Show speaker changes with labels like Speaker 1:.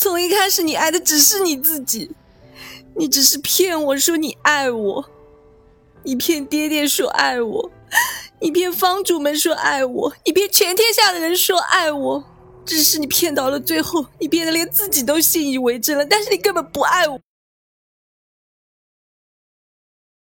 Speaker 1: 从一开始你爱的只是你自己你只是骗我说你爱我你骗爹爹说爱我你骗房主们说爱我你骗全天下的人说爱我。只是你骗到了最后你变得连自己都信以为真了但是你根本不爱我。